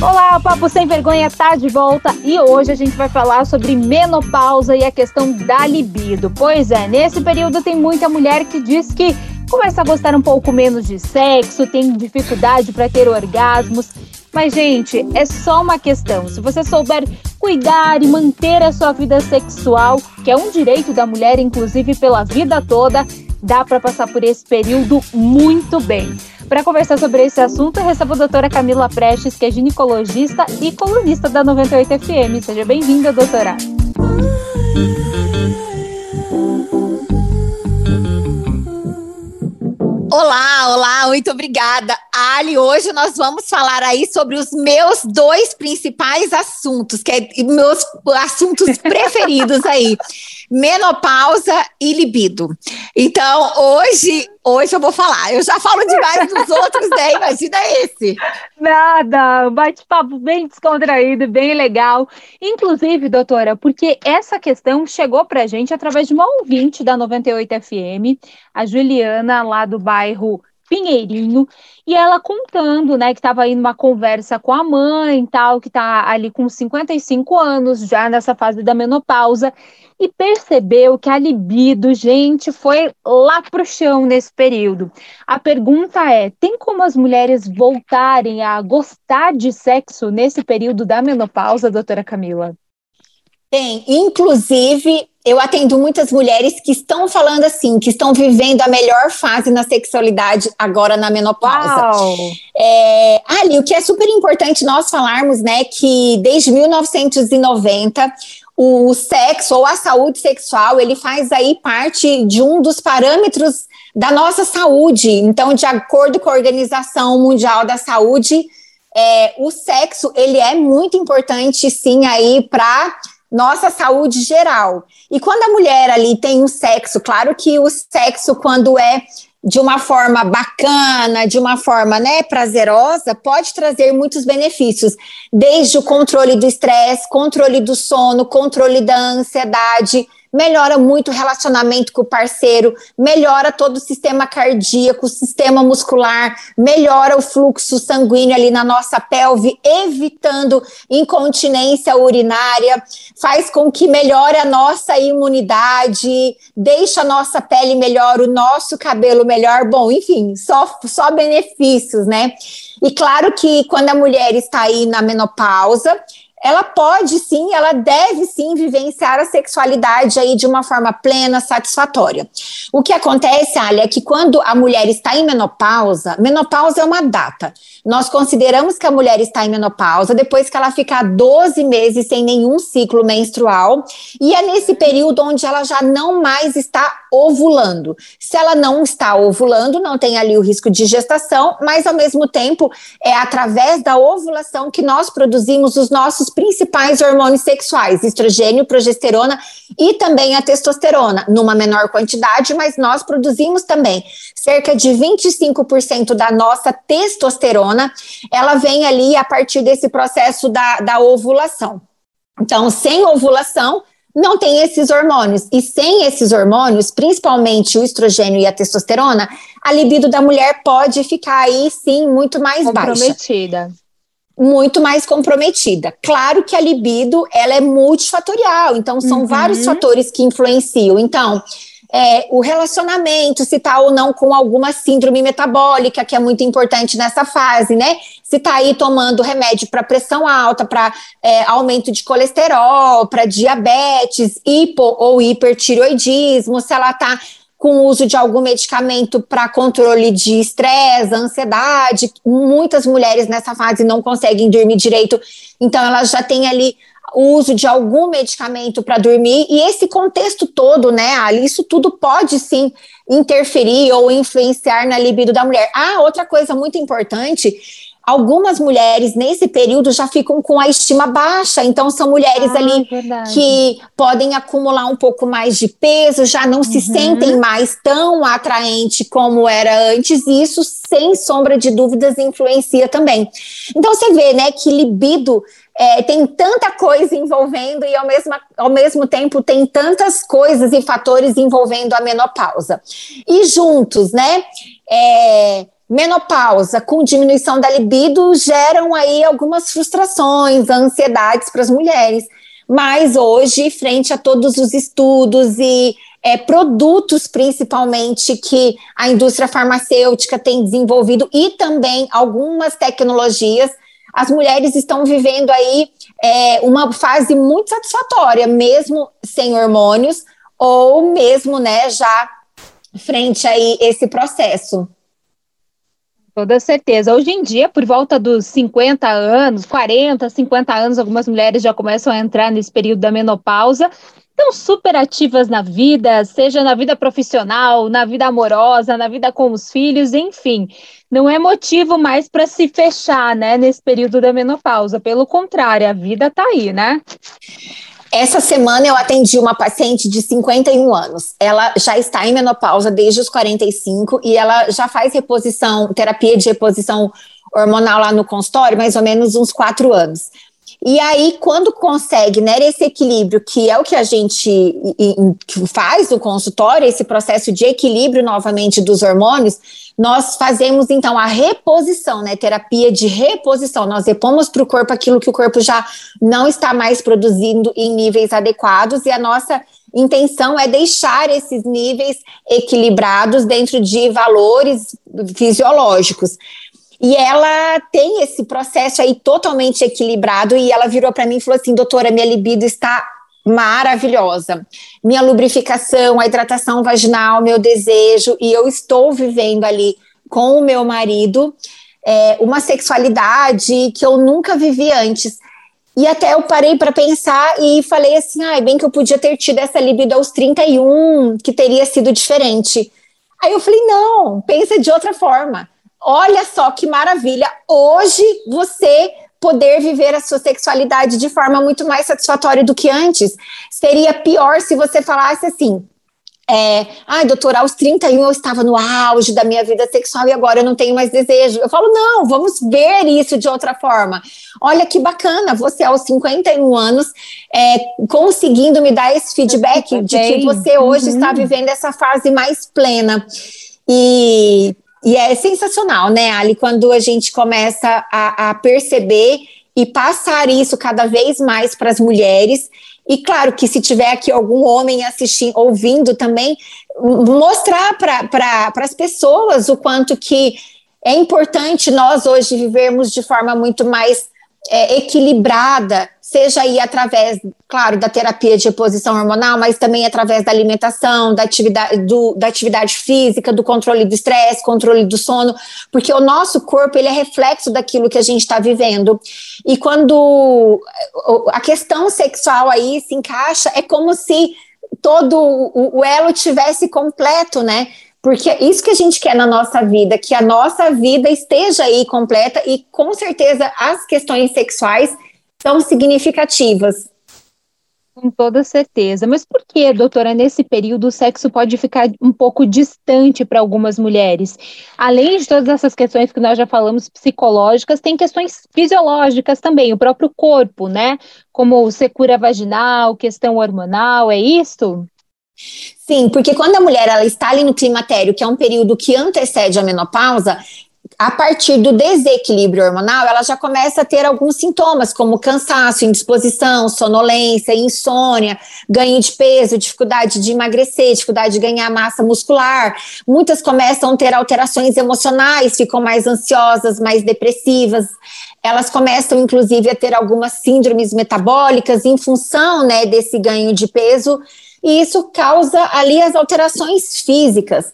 Olá, o Papo Sem Vergonha tá de volta e hoje a gente vai falar sobre menopausa e a questão da libido. Pois é, nesse período tem muita mulher que diz que começa a gostar um pouco menos de sexo, tem dificuldade para ter orgasmos. Mas, gente, é só uma questão. Se você souber cuidar e manter a sua vida sexual, que é um direito da mulher, inclusive pela vida toda, dá para passar por esse período muito bem. Para conversar sobre esse assunto, eu recebo a doutora Camila Prestes, que é ginecologista e colunista da 98 FM. Seja bem-vinda, doutora. Olá, olá, muito obrigada. Ali, hoje nós vamos falar aí sobre os meus dois principais assuntos, que é meus assuntos preferidos aí menopausa e libido. Então, hoje, hoje eu vou falar. Eu já falo demais dos outros, né? Imagina esse. Nada, bate-papo bem descontraído, bem legal. Inclusive, doutora, porque essa questão chegou pra gente através de uma ouvinte da 98 FM, a Juliana, lá do bairro Pinheirinho, e ela contando, né, que estava aí numa conversa com a mãe, tal, que está ali com 55 anos, já nessa fase da menopausa, e percebeu que a libido, gente, foi lá pro chão nesse período. A pergunta é: tem como as mulheres voltarem a gostar de sexo nesse período da menopausa, doutora Camila? Tem, inclusive eu atendo muitas mulheres que estão falando assim, que estão vivendo a melhor fase na sexualidade agora na menopausa. É, ali, o que é super importante nós falarmos, né, que desde 1990 o sexo ou a saúde sexual, ele faz aí parte de um dos parâmetros da nossa saúde. Então, de acordo com a Organização Mundial da Saúde, é, o sexo, ele é muito importante, sim, aí para nossa saúde geral. E quando a mulher ali tem um sexo, claro que o sexo, quando é de uma forma bacana, de uma forma né, prazerosa, pode trazer muitos benefícios, desde o controle do estresse, controle do sono, controle da ansiedade, melhora muito o relacionamento com o parceiro, melhora todo o sistema cardíaco, o sistema muscular, melhora o fluxo sanguíneo ali na nossa pelve, evitando incontinência urinária, faz com que melhore a nossa imunidade, deixa a nossa pele melhor, o nosso cabelo melhor, bom, enfim, só, só benefícios, né? E claro que quando a mulher está aí na menopausa, ela pode sim, ela deve sim vivenciar a sexualidade aí de uma forma plena, satisfatória. O que acontece, Ali, é que quando a mulher está em menopausa, menopausa é uma data. Nós consideramos que a mulher está em menopausa depois que ela ficar 12 meses sem nenhum ciclo menstrual, e é nesse período onde ela já não mais está ovulando. Se ela não está ovulando, não tem ali o risco de gestação, mas ao mesmo tempo é através da ovulação que nós produzimos os nossos principais hormônios sexuais, estrogênio, progesterona e também a testosterona, numa menor quantidade, mas nós produzimos também cerca de 25% da nossa testosterona, ela vem ali a partir desse processo da, da ovulação. Então, sem ovulação, não tem esses hormônios. E sem esses hormônios, principalmente o estrogênio e a testosterona, a libido da mulher pode ficar aí sim muito mais baixa. Comprometida muito mais comprometida. Claro que a libido ela é multifatorial, então são uhum. vários fatores que influenciam. Então, é, o relacionamento, se está ou não com alguma síndrome metabólica, que é muito importante nessa fase, né? Se está aí tomando remédio para pressão alta, para é, aumento de colesterol, para diabetes, hipo ou hipertiroidismo, se ela está com o uso de algum medicamento para controle de estresse, ansiedade. Muitas mulheres nessa fase não conseguem dormir direito, então elas já têm ali o uso de algum medicamento para dormir, e esse contexto todo, né, Ali, isso tudo pode sim interferir ou influenciar na libido da mulher. Ah, outra coisa muito importante algumas mulheres nesse período já ficam com a estima baixa, então são mulheres ah, ali verdade. que podem acumular um pouco mais de peso, já não uhum. se sentem mais tão atraente como era antes, e isso, sem sombra de dúvidas, influencia também. Então você vê, né, que libido é, tem tanta coisa envolvendo e ao mesmo, ao mesmo tempo tem tantas coisas e fatores envolvendo a menopausa. E juntos, né? É, menopausa com diminuição da libido geram aí algumas frustrações, ansiedades para as mulheres. Mas hoje, frente a todos os estudos e é, produtos, principalmente, que a indústria farmacêutica tem desenvolvido e também algumas tecnologias, as mulheres estão vivendo aí é, uma fase muito satisfatória, mesmo sem hormônios, ou mesmo, né, já frente aí esse processo. Toda certeza. Hoje em dia, por volta dos 50 anos, 40, 50 anos, algumas mulheres já começam a entrar nesse período da menopausa. Estão super ativas na vida, seja na vida profissional, na vida amorosa, na vida com os filhos, enfim. Não é motivo mais para se fechar, né, nesse período da menopausa. Pelo contrário, a vida está aí, né? Essa semana eu atendi uma paciente de 51 anos. Ela já está em menopausa desde os 45 e ela já faz reposição, terapia de reposição hormonal lá no consultório, mais ou menos uns quatro anos. E aí, quando consegue né, esse equilíbrio, que é o que a gente faz no consultório, esse processo de equilíbrio novamente dos hormônios, nós fazemos então a reposição, né? Terapia de reposição. Nós repomos para o corpo aquilo que o corpo já não está mais produzindo em níveis adequados, e a nossa intenção é deixar esses níveis equilibrados dentro de valores fisiológicos. E ela tem esse processo aí totalmente equilibrado e ela virou para mim e falou assim: "Doutora, minha libido está maravilhosa. Minha lubrificação, a hidratação vaginal, meu desejo, e eu estou vivendo ali com o meu marido é, uma sexualidade que eu nunca vivi antes. E até eu parei para pensar e falei assim: ai, ah, bem que eu podia ter tido essa libido aos 31, que teria sido diferente. Aí eu falei: não, pensa de outra forma. Olha só que maravilha, hoje você poder viver a sua sexualidade de forma muito mais satisfatória do que antes. Seria pior se você falasse assim: é, ai, doutora, aos 31 eu estava no auge da minha vida sexual e agora eu não tenho mais desejo. Eu falo, não, vamos ver isso de outra forma. Olha que bacana, você aos 51 anos é, conseguindo me dar esse feedback de que você hoje uhum. está vivendo essa fase mais plena. E e é sensacional, né, Ali, quando a gente começa a, a perceber e passar isso cada vez mais para as mulheres. E claro que se tiver aqui algum homem assistindo, ouvindo também, mostrar para pra, as pessoas o quanto que é importante nós hoje vivermos de forma muito mais é, equilibrada, seja aí através, claro, da terapia de reposição hormonal, mas também através da alimentação, da atividade, do, da atividade física, do controle do estresse, controle do sono, porque o nosso corpo ele é reflexo daquilo que a gente está vivendo. E quando a questão sexual aí se encaixa, é como se todo o, o elo tivesse completo, né? Porque é isso que a gente quer na nossa vida, que a nossa vida esteja aí completa e com certeza as questões sexuais são significativas. Com toda certeza. Mas por que, doutora, nesse período o sexo pode ficar um pouco distante para algumas mulheres? Além de todas essas questões que nós já falamos psicológicas, tem questões fisiológicas também, o próprio corpo, né? Como secura vaginal, questão hormonal, é isso? Sim, porque quando a mulher ela está ali no climatério, que é um período que antecede a menopausa, a partir do desequilíbrio hormonal, ela já começa a ter alguns sintomas, como cansaço, indisposição, sonolência, insônia, ganho de peso, dificuldade de emagrecer, dificuldade de ganhar massa muscular. Muitas começam a ter alterações emocionais, ficam mais ansiosas, mais depressivas. Elas começam, inclusive, a ter algumas síndromes metabólicas em função né, desse ganho de peso e isso causa ali as alterações físicas.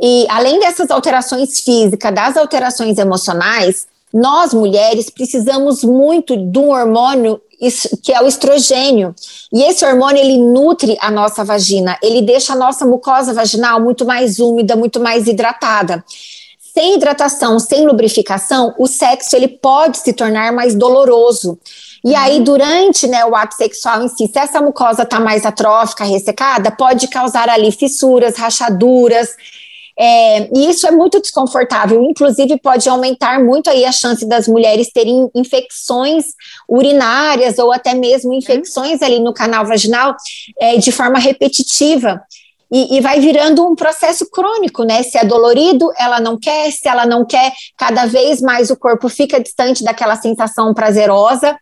E além dessas alterações físicas, das alterações emocionais, nós mulheres precisamos muito de um hormônio que é o estrogênio. E esse hormônio ele nutre a nossa vagina, ele deixa a nossa mucosa vaginal muito mais úmida, muito mais hidratada. Sem hidratação, sem lubrificação, o sexo ele pode se tornar mais doloroso. E aí, uhum. durante né, o ato sexual em si, se essa mucosa está mais atrófica, ressecada, pode causar ali fissuras, rachaduras. É, e isso é muito desconfortável, inclusive pode aumentar muito aí a chance das mulheres terem infecções urinárias ou até mesmo uhum. infecções ali no canal vaginal é, de forma repetitiva. e, e, vai virando um processo crônico, né? Se é dolorido, ela não quer, se ela não quer, cada vez mais o corpo fica distante daquela sensação prazerosa.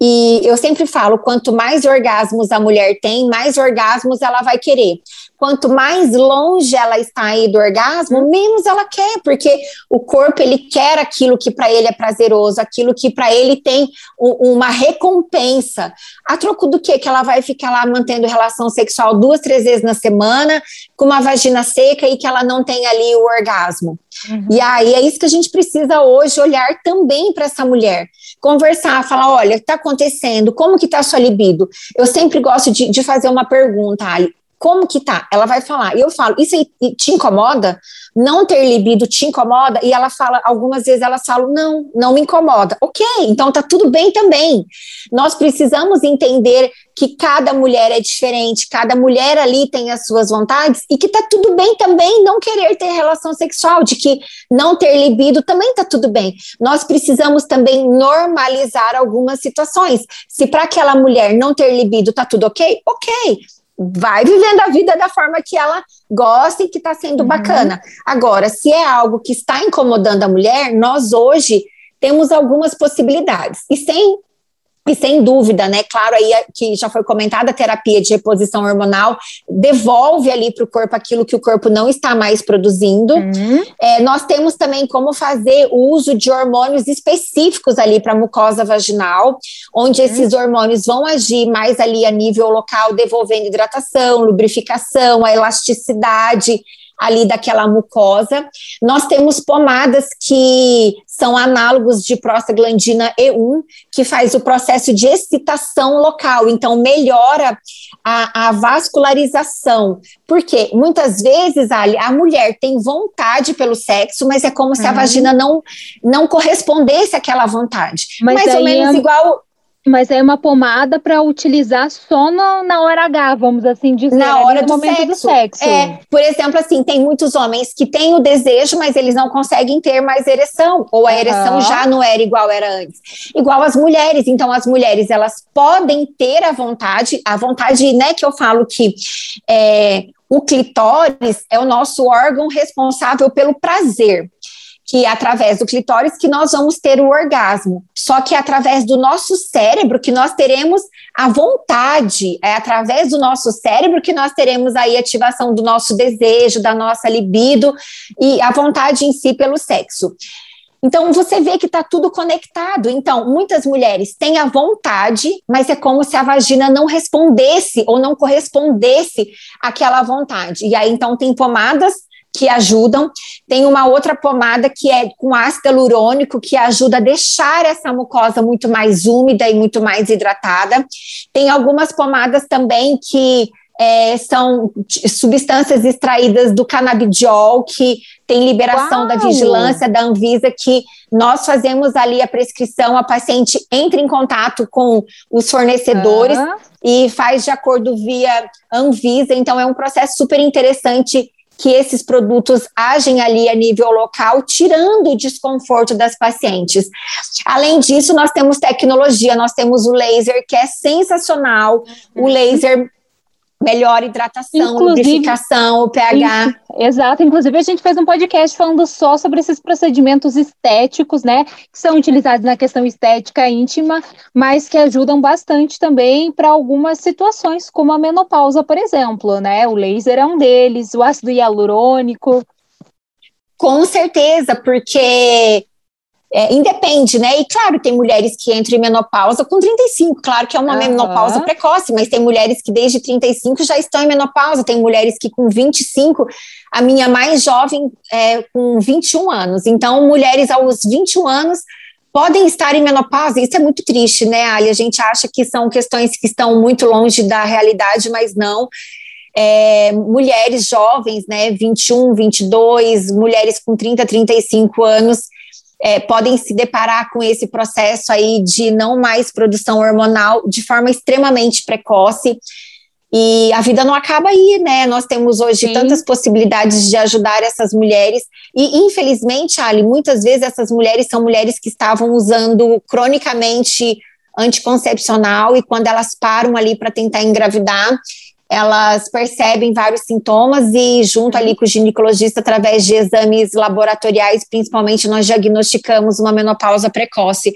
E eu sempre falo: quanto mais orgasmos a mulher tem, mais orgasmos ela vai querer quanto mais longe ela está aí do orgasmo, menos ela quer, porque o corpo ele quer aquilo que para ele é prazeroso, aquilo que para ele tem uma recompensa. A troco do que que ela vai ficar lá mantendo relação sexual duas, três vezes na semana, com uma vagina seca e que ela não tem ali o orgasmo. Uhum. E aí é isso que a gente precisa hoje olhar também para essa mulher. Conversar, falar: olha, está acontecendo? Como que está a sua libido? Eu sempre gosto de, de fazer uma pergunta, Ali como que tá? Ela vai falar, eu falo, isso te incomoda? Não ter libido te incomoda? E ela fala, algumas vezes ela fala, não, não me incomoda. Ok, então tá tudo bem também. Nós precisamos entender que cada mulher é diferente, cada mulher ali tem as suas vontades e que tá tudo bem também não querer ter relação sexual, de que não ter libido também tá tudo bem. Nós precisamos também normalizar algumas situações. Se para aquela mulher não ter libido tá tudo ok, ok vai vivendo a vida da forma que ela gosta e que está sendo uhum. bacana. Agora, se é algo que está incomodando a mulher, nós hoje temos algumas possibilidades. E sem e sem dúvida, né? Claro, aí que já foi comentada a terapia de reposição hormonal devolve ali para o corpo aquilo que o corpo não está mais produzindo. Uhum. É, nós temos também como fazer o uso de hormônios específicos ali para a mucosa vaginal, onde uhum. esses hormônios vão agir mais ali a nível local, devolvendo hidratação, lubrificação, a elasticidade ali daquela mucosa. Nós temos pomadas que são análogos de prostaglandina E1, que faz o processo de excitação local, então melhora a, a vascularização. Porque muitas vezes, Ali, a mulher tem vontade pelo sexo, mas é como se a uhum. vagina não, não correspondesse àquela vontade. Mas Mais ou menos é... igual mas é uma pomada para utilizar só no, na hora H, vamos assim dizer. Na hora do sexo. do sexo. É, por exemplo, assim, tem muitos homens que têm o desejo, mas eles não conseguem ter mais ereção, ou a uhum. ereção já não era igual era antes. Igual as mulheres. Então, as mulheres, elas podem ter a vontade, a vontade, né, que eu falo que é, o clitóris é o nosso órgão responsável pelo prazer que é através do clitóris que nós vamos ter o orgasmo. Só que é através do nosso cérebro que nós teremos a vontade, é através do nosso cérebro que nós teremos aí ativação do nosso desejo, da nossa libido e a vontade em si pelo sexo. Então, você vê que está tudo conectado. Então, muitas mulheres têm a vontade, mas é como se a vagina não respondesse ou não correspondesse àquela vontade. E aí, então, tem pomadas que ajudam. Tem uma outra pomada que é com ácido hialurônico, que ajuda a deixar essa mucosa muito mais úmida e muito mais hidratada. Tem algumas pomadas também que é, são substâncias extraídas do canabidiol, que tem liberação Uau. da vigilância da Anvisa, que nós fazemos ali a prescrição, a paciente entra em contato com os fornecedores ah. e faz de acordo via Anvisa, então é um processo super interessante que esses produtos agem ali a nível local, tirando o desconforto das pacientes. Além disso, nós temos tecnologia, nós temos o laser, que é sensacional, uhum. o laser melhor hidratação, inclusive, lubrificação, o pH. exato, inclusive a gente fez um podcast falando só sobre esses procedimentos estéticos, né, que são utilizados na questão estética íntima, mas que ajudam bastante também para algumas situações, como a menopausa, por exemplo, né? O laser é um deles, o ácido hialurônico. Com certeza, porque é, independe, né? E claro, tem mulheres que entram em menopausa com 35, claro que é uma uhum. menopausa precoce, mas tem mulheres que desde 35 já estão em menopausa, tem mulheres que com 25, a minha mais jovem é com 21 anos. Então, mulheres aos 21 anos podem estar em menopausa, isso é muito triste, né, Ali? A gente acha que são questões que estão muito longe da realidade, mas não. É, mulheres jovens, né, 21, 22, mulheres com 30, 35 anos, é, podem se deparar com esse processo aí de não mais produção hormonal de forma extremamente precoce. E a vida não acaba aí, né? Nós temos hoje Sim. tantas possibilidades de ajudar essas mulheres. E, infelizmente, Ali, muitas vezes essas mulheres são mulheres que estavam usando cronicamente anticoncepcional e quando elas param ali para tentar engravidar, elas percebem vários sintomas e, junto ali com o ginecologista, através de exames laboratoriais, principalmente, nós diagnosticamos uma menopausa precoce.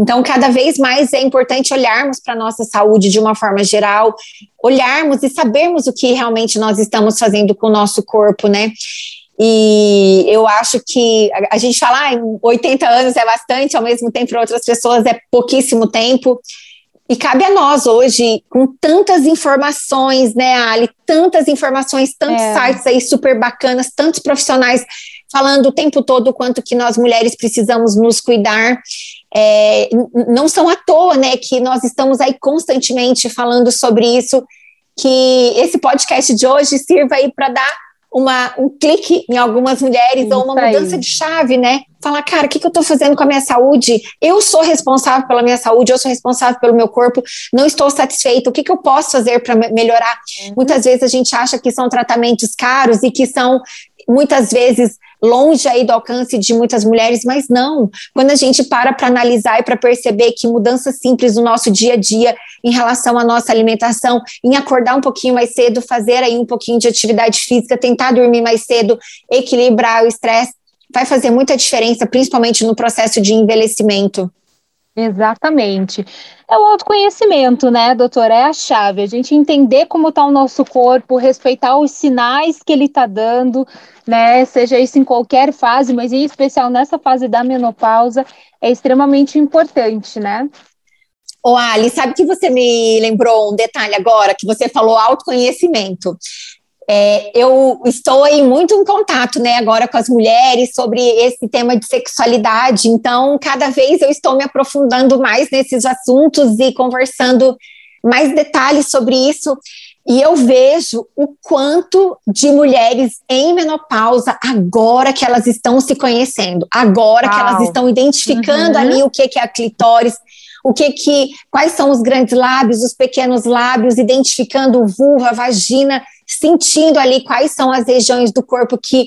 Então, cada vez mais é importante olharmos para a nossa saúde de uma forma geral, olharmos e sabermos o que realmente nós estamos fazendo com o nosso corpo, né? E eu acho que a, gente fala, ah, 80 anos é bastante, ao mesmo tempo, para outras pessoas é pouquíssimo tempo. E cabe a nós hoje, com tantas informações, né, Ali? Tantas informações, tantos é. sites aí super bacanas, tantos profissionais falando o tempo todo o quanto que nós mulheres precisamos nos cuidar. É, não são à toa, né, que nós estamos aí constantemente falando sobre isso, que esse podcast de hoje sirva aí para dar uma, um clique em algumas mulheres Isso ou uma mudança aí. de chave, né? Falar, cara, o que, que eu estou fazendo com a minha saúde? Eu sou responsável pela minha saúde, eu sou responsável pelo meu corpo, não estou satisfeita, o que, que eu posso fazer para melhorar? Uhum. Muitas vezes a gente acha que são tratamentos caros e que são muitas vezes longe aí do alcance de muitas mulheres, mas não. Quando a gente para para analisar e para perceber que mudanças simples no nosso dia a dia em relação à nossa alimentação, em acordar um pouquinho mais cedo, fazer aí um pouquinho de atividade física, tentar dormir mais cedo, equilibrar o estresse, vai fazer muita diferença, principalmente no processo de envelhecimento. Exatamente. É o autoconhecimento, né, doutora? É a chave. A gente entender como está o nosso corpo, respeitar os sinais que ele está dando, né? Seja isso em qualquer fase, mas em especial nessa fase da menopausa, é extremamente importante, né? Ô, Ali, sabe que você me lembrou um detalhe agora, que você falou autoconhecimento. É, eu estou aí muito em contato, né, agora com as mulheres sobre esse tema de sexualidade, então cada vez eu estou me aprofundando mais nesses assuntos e conversando mais detalhes sobre isso. E eu vejo o quanto de mulheres em menopausa, agora que elas estão se conhecendo, agora Uau. que elas estão identificando uhum. ali o que, que é a clitóris, o que que, quais são os grandes lábios, os pequenos lábios, identificando vulva, vagina, sentindo ali quais são as regiões do corpo que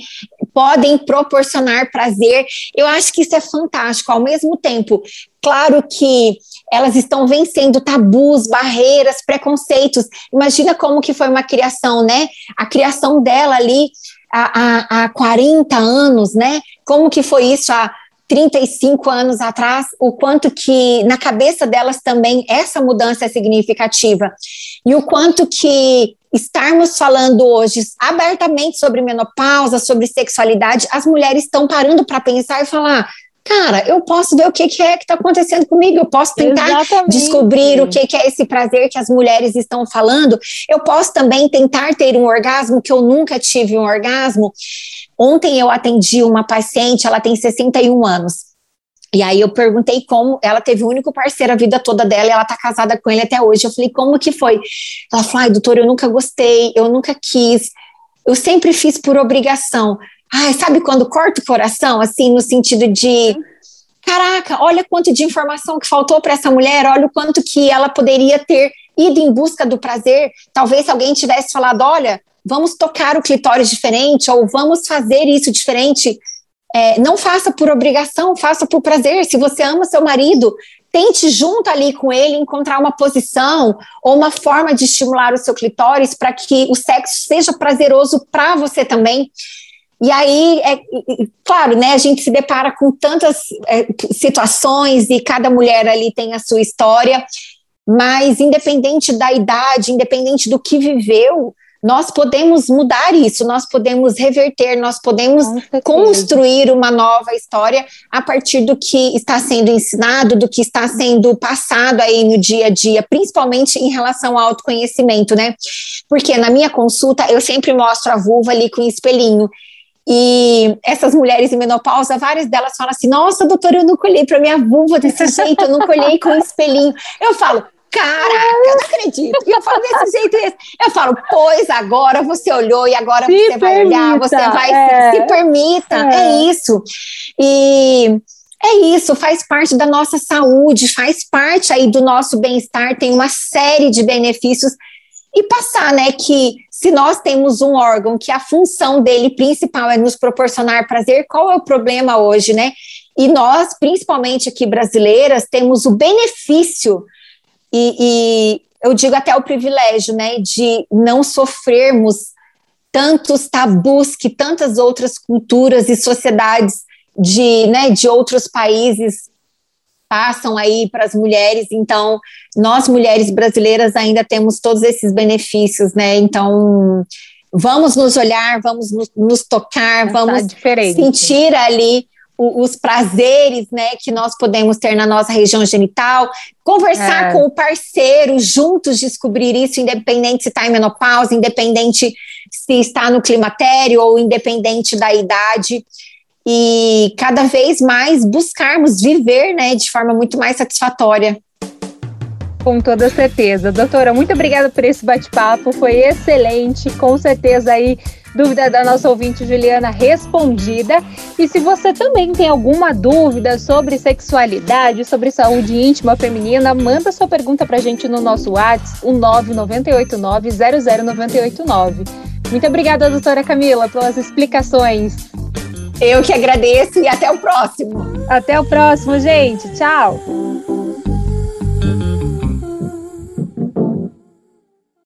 podem proporcionar prazer. Eu acho que isso é fantástico. Ao mesmo tempo, claro que elas estão vencendo tabus, barreiras, preconceitos. Imagina como que foi uma criação, né? A criação dela ali há, há, há 40 anos, né? Como que foi isso há 35 anos atrás, o quanto que na cabeça delas também essa mudança é significativa. E o quanto que estarmos falando hoje abertamente sobre menopausa, sobre sexualidade, as mulheres estão parando para pensar e falar: cara, eu posso ver o que, que é que está acontecendo comigo, eu posso tentar Exatamente. descobrir o que, que é esse prazer que as mulheres estão falando, eu posso também tentar ter um orgasmo que eu nunca tive um orgasmo. Ontem eu atendi uma paciente, ela tem 61 anos. E aí eu perguntei como ela teve o único parceiro a vida toda dela e ela tá casada com ele até hoje. Eu falei, como que foi? Ela falou, ai, doutor, eu nunca gostei, eu nunca quis, eu sempre fiz por obrigação. Ai, sabe quando corta o coração, assim, no sentido de caraca, olha quanto de informação que faltou para essa mulher, olha o quanto que ela poderia ter ido em busca do prazer. Talvez alguém tivesse falado, olha, vamos tocar o clitóris diferente, ou vamos fazer isso diferente. É, não faça por obrigação, faça por prazer. Se você ama seu marido, tente junto ali com ele encontrar uma posição ou uma forma de estimular o seu clitóris para que o sexo seja prazeroso para você também. E aí, é, claro, né, a gente se depara com tantas é, situações e cada mulher ali tem a sua história, mas independente da idade, independente do que viveu, nós podemos mudar isso, nós podemos reverter, nós podemos construir uma nova história a partir do que está sendo ensinado, do que está sendo passado aí no dia a dia, principalmente em relação ao autoconhecimento, né? Porque na minha consulta eu sempre mostro a vulva ali com espelhinho. E essas mulheres em menopausa, várias delas falam assim: Nossa, doutora, eu nunca olhei para minha vulva desse jeito, eu nunca olhei com um espelhinho. Eu falo: Caraca, eu não acredito. E eu falo desse jeito esse. Eu falo, pois agora você olhou e agora se você permita, vai olhar, você vai é. se, se, permita. É. é isso. E é isso, faz parte da nossa saúde, faz parte aí do nosso bem-estar, tem uma série de benefícios. E passar, né, que se nós temos um órgão que a função dele principal é nos proporcionar prazer, qual é o problema hoje, né? E nós, principalmente aqui brasileiras, temos o benefício e, e eu digo até o privilégio, né, de não sofrermos tantos tabus que tantas outras culturas e sociedades de, né, de outros países passam aí para as mulheres. Então, nós mulheres brasileiras ainda temos todos esses benefícios, né? Então, vamos nos olhar, vamos nos, nos tocar, vamos sentir ali os prazeres, né, que nós podemos ter na nossa região genital, conversar é. com o parceiro, juntos descobrir isso, independente se está em menopausa, independente se está no climatério ou independente da idade. E cada vez mais buscarmos viver, né, de forma muito mais satisfatória. Com toda certeza. Doutora, muito obrigada por esse bate-papo, foi excelente, com certeza aí Dúvida da nossa ouvinte Juliana respondida. E se você também tem alguma dúvida sobre sexualidade, sobre saúde íntima feminina, manda sua pergunta para a gente no nosso WhatsApp, o 998900989. Muito obrigada, doutora Camila, pelas explicações. Eu que agradeço e até o próximo. Até o próximo, gente. Tchau.